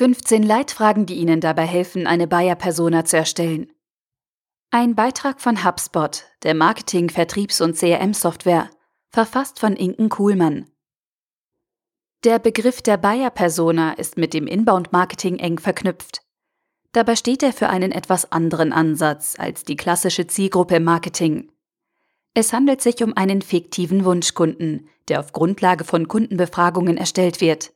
15 Leitfragen, die Ihnen dabei helfen, eine Buyer-Persona zu erstellen. Ein Beitrag von HubSpot, der Marketing-, Vertriebs- und CRM-Software, verfasst von Inken Kuhlmann. Der Begriff der Buyer-Persona ist mit dem Inbound-Marketing eng verknüpft. Dabei steht er für einen etwas anderen Ansatz als die klassische Zielgruppe im Marketing. Es handelt sich um einen fiktiven Wunschkunden, der auf Grundlage von Kundenbefragungen erstellt wird.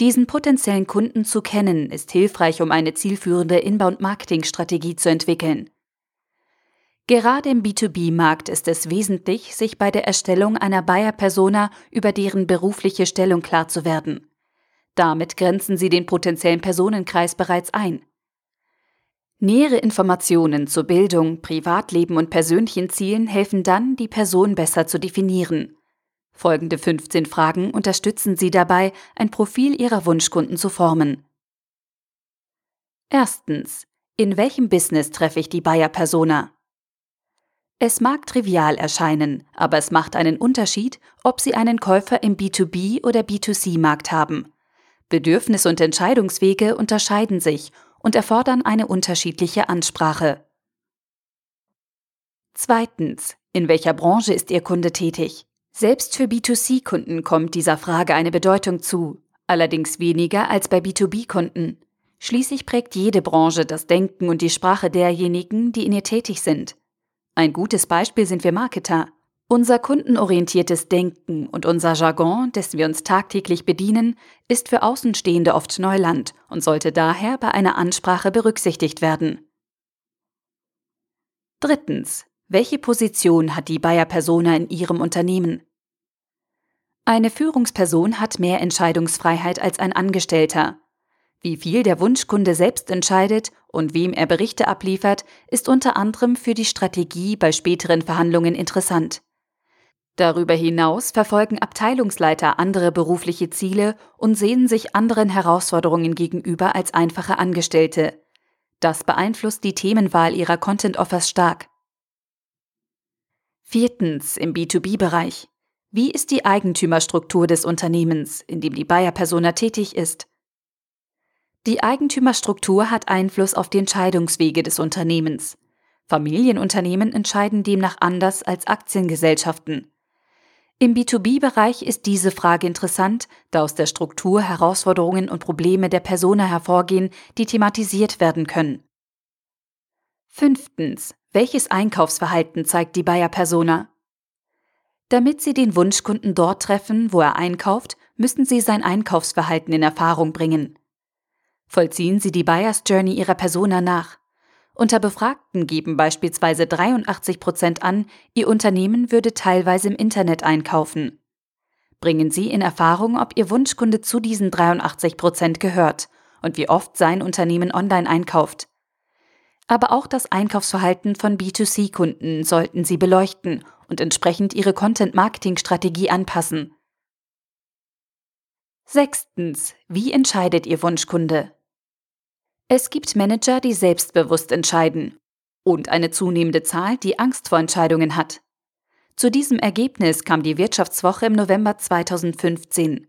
Diesen potenziellen Kunden zu kennen, ist hilfreich, um eine zielführende Inbound-Marketing-Strategie zu entwickeln. Gerade im B2B-Markt ist es wesentlich, sich bei der Erstellung einer Buyer-Persona über deren berufliche Stellung klar zu werden. Damit grenzen Sie den potenziellen Personenkreis bereits ein. Nähere Informationen zu Bildung, Privatleben und persönlichen Zielen helfen dann, die Person besser zu definieren. Folgende 15 Fragen unterstützen Sie dabei, ein Profil Ihrer Wunschkunden zu formen. Erstens. In welchem Business treffe ich die Buyer-Persona? Es mag trivial erscheinen, aber es macht einen Unterschied, ob Sie einen Käufer im B2B- oder B2C-Markt haben. Bedürfnis und Entscheidungswege unterscheiden sich und erfordern eine unterschiedliche Ansprache. Zweitens. In welcher Branche ist Ihr Kunde tätig? Selbst für B2C-Kunden kommt dieser Frage eine Bedeutung zu, allerdings weniger als bei B2B-Kunden. Schließlich prägt jede Branche das Denken und die Sprache derjenigen, die in ihr tätig sind. Ein gutes Beispiel sind wir Marketer. Unser kundenorientiertes Denken und unser Jargon, dessen wir uns tagtäglich bedienen, ist für Außenstehende oft Neuland und sollte daher bei einer Ansprache berücksichtigt werden. Drittens. Welche Position hat die Bayer-Persona in Ihrem Unternehmen? Eine Führungsperson hat mehr Entscheidungsfreiheit als ein Angestellter. Wie viel der Wunschkunde selbst entscheidet und wem er Berichte abliefert, ist unter anderem für die Strategie bei späteren Verhandlungen interessant. Darüber hinaus verfolgen Abteilungsleiter andere berufliche Ziele und sehen sich anderen Herausforderungen gegenüber als einfache Angestellte. Das beeinflusst die Themenwahl ihrer Content-Offers stark. Viertens im B2B-Bereich. Wie ist die Eigentümerstruktur des Unternehmens, in dem die Bayer-Persona tätig ist? Die Eigentümerstruktur hat Einfluss auf die Entscheidungswege des Unternehmens. Familienunternehmen entscheiden demnach anders als Aktiengesellschaften. Im B2B-Bereich ist diese Frage interessant, da aus der Struktur Herausforderungen und Probleme der Persona hervorgehen, die thematisiert werden können. Fünftens. Welches Einkaufsverhalten zeigt die Buyer-Persona? Damit Sie den Wunschkunden dort treffen, wo er einkauft, müssen Sie sein Einkaufsverhalten in Erfahrung bringen. Vollziehen Sie die Buyers Journey Ihrer Persona nach. Unter Befragten geben beispielsweise 83 Prozent an, Ihr Unternehmen würde teilweise im Internet einkaufen. Bringen Sie in Erfahrung, ob Ihr Wunschkunde zu diesen 83 Prozent gehört und wie oft sein Unternehmen online einkauft aber auch das Einkaufsverhalten von B2C-Kunden sollten Sie beleuchten und entsprechend Ihre Content-Marketing-Strategie anpassen. Sechstens. Wie entscheidet Ihr Wunschkunde? Es gibt Manager, die selbstbewusst entscheiden und eine zunehmende Zahl, die Angst vor Entscheidungen hat. Zu diesem Ergebnis kam die Wirtschaftswoche im November 2015.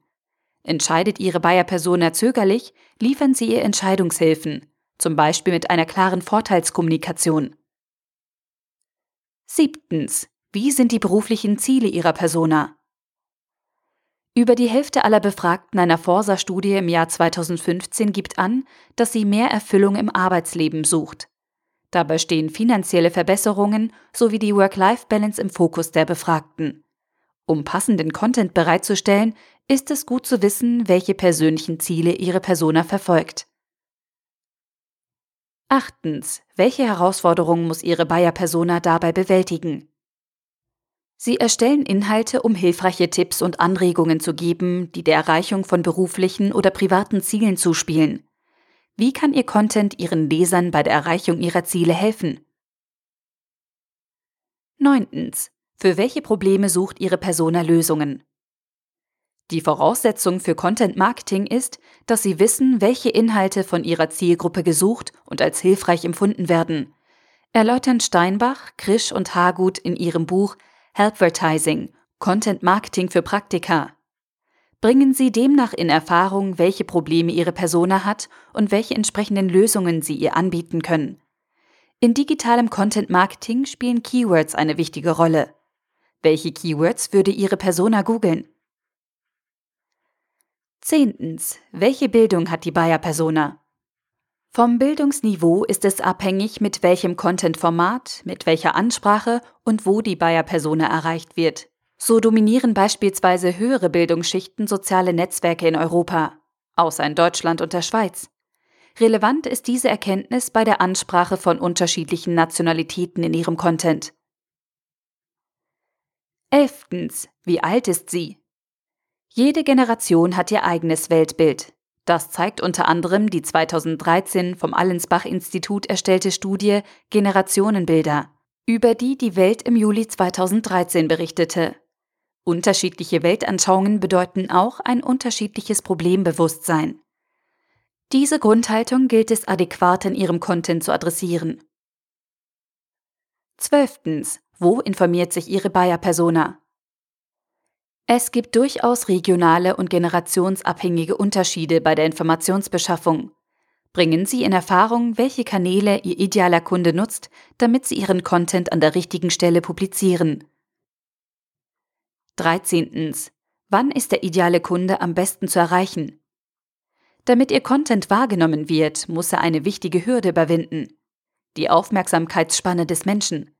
Entscheidet Ihre Bayer-Persona zögerlich, liefern Sie ihr Entscheidungshilfen zum Beispiel mit einer klaren Vorteilskommunikation. Siebtens. Wie sind die beruflichen Ziele Ihrer Persona? Über die Hälfte aller Befragten einer Forsa-Studie im Jahr 2015 gibt an, dass sie mehr Erfüllung im Arbeitsleben sucht. Dabei stehen finanzielle Verbesserungen sowie die Work-Life-Balance im Fokus der Befragten. Um passenden Content bereitzustellen, ist es gut zu wissen, welche persönlichen Ziele Ihre Persona verfolgt. Achtens. Welche Herausforderungen muss Ihre Bayer-Persona dabei bewältigen? Sie erstellen Inhalte, um hilfreiche Tipps und Anregungen zu geben, die der Erreichung von beruflichen oder privaten Zielen zuspielen. Wie kann Ihr Content Ihren Lesern bei der Erreichung ihrer Ziele helfen? Neuntens. Für welche Probleme sucht Ihre Persona Lösungen? Die Voraussetzung für Content Marketing ist, dass Sie wissen, welche Inhalte von Ihrer Zielgruppe gesucht und als hilfreich empfunden werden. Erläutern Steinbach, Krisch und Hagut in ihrem Buch Helpvertising – Content Marketing für Praktika. Bringen Sie demnach in Erfahrung, welche Probleme Ihre Persona hat und welche entsprechenden Lösungen Sie ihr anbieten können. In digitalem Content Marketing spielen Keywords eine wichtige Rolle. Welche Keywords würde Ihre Persona googeln? Zehntens. Welche Bildung hat die Buyer-Persona? Vom Bildungsniveau ist es abhängig, mit welchem Content-Format, mit welcher Ansprache und wo die Buyer-Persona erreicht wird. So dominieren beispielsweise höhere Bildungsschichten soziale Netzwerke in Europa, außer in Deutschland und der Schweiz. Relevant ist diese Erkenntnis bei der Ansprache von unterschiedlichen Nationalitäten in ihrem Content. Elftens. Wie alt ist sie? Jede Generation hat ihr eigenes Weltbild. Das zeigt unter anderem die 2013 vom Allensbach-Institut erstellte Studie Generationenbilder, über die die Welt im Juli 2013 berichtete. Unterschiedliche Weltanschauungen bedeuten auch ein unterschiedliches Problembewusstsein. Diese Grundhaltung gilt es adäquat in ihrem Content zu adressieren. Zwölftens. Wo informiert sich Ihre Buyer-Persona? Es gibt durchaus regionale und generationsabhängige Unterschiede bei der Informationsbeschaffung. Bringen Sie in Erfahrung, welche Kanäle Ihr idealer Kunde nutzt, damit Sie Ihren Content an der richtigen Stelle publizieren. 13. Wann ist der ideale Kunde am besten zu erreichen? Damit Ihr Content wahrgenommen wird, muss er eine wichtige Hürde überwinden. Die Aufmerksamkeitsspanne des Menschen.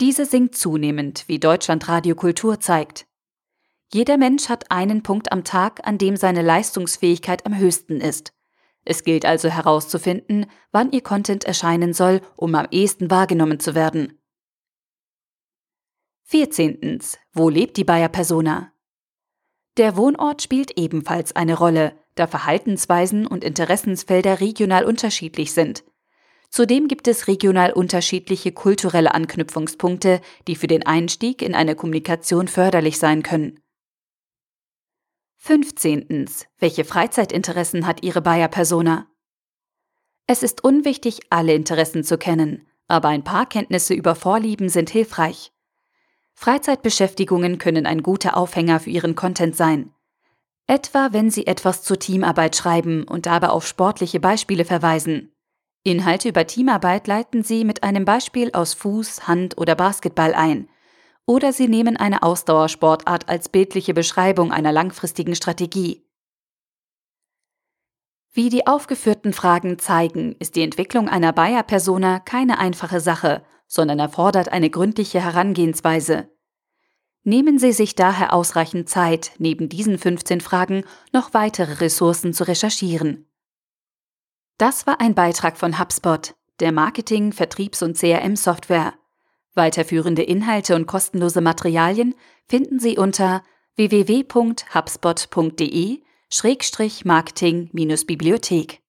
Diese sinkt zunehmend, wie Deutschlandradio Kultur zeigt. Jeder Mensch hat einen Punkt am Tag, an dem seine Leistungsfähigkeit am höchsten ist. Es gilt also herauszufinden, wann Ihr Content erscheinen soll, um am ehesten wahrgenommen zu werden. 14. Wo lebt die Bayer Persona? Der Wohnort spielt ebenfalls eine Rolle, da Verhaltensweisen und Interessensfelder regional unterschiedlich sind. Zudem gibt es regional unterschiedliche kulturelle Anknüpfungspunkte, die für den Einstieg in eine Kommunikation förderlich sein können. 15. Welche Freizeitinteressen hat Ihre Buyer-Persona? Es ist unwichtig, alle Interessen zu kennen, aber ein paar Kenntnisse über Vorlieben sind hilfreich. Freizeitbeschäftigungen können ein guter Aufhänger für Ihren Content sein. Etwa wenn Sie etwas zur Teamarbeit schreiben und dabei auf sportliche Beispiele verweisen. Inhalte über Teamarbeit leiten Sie mit einem Beispiel aus Fuß, Hand oder Basketball ein oder Sie nehmen eine Ausdauersportart als bildliche Beschreibung einer langfristigen Strategie. Wie die aufgeführten Fragen zeigen, ist die Entwicklung einer Bayer-Persona keine einfache Sache, sondern erfordert eine gründliche Herangehensweise. Nehmen Sie sich daher ausreichend Zeit, neben diesen 15 Fragen noch weitere Ressourcen zu recherchieren. Das war ein Beitrag von HubSpot, der Marketing-, Vertriebs- und CRM-Software. Weiterführende Inhalte und kostenlose Materialien finden Sie unter www.hubspot.de-marketing-bibliothek.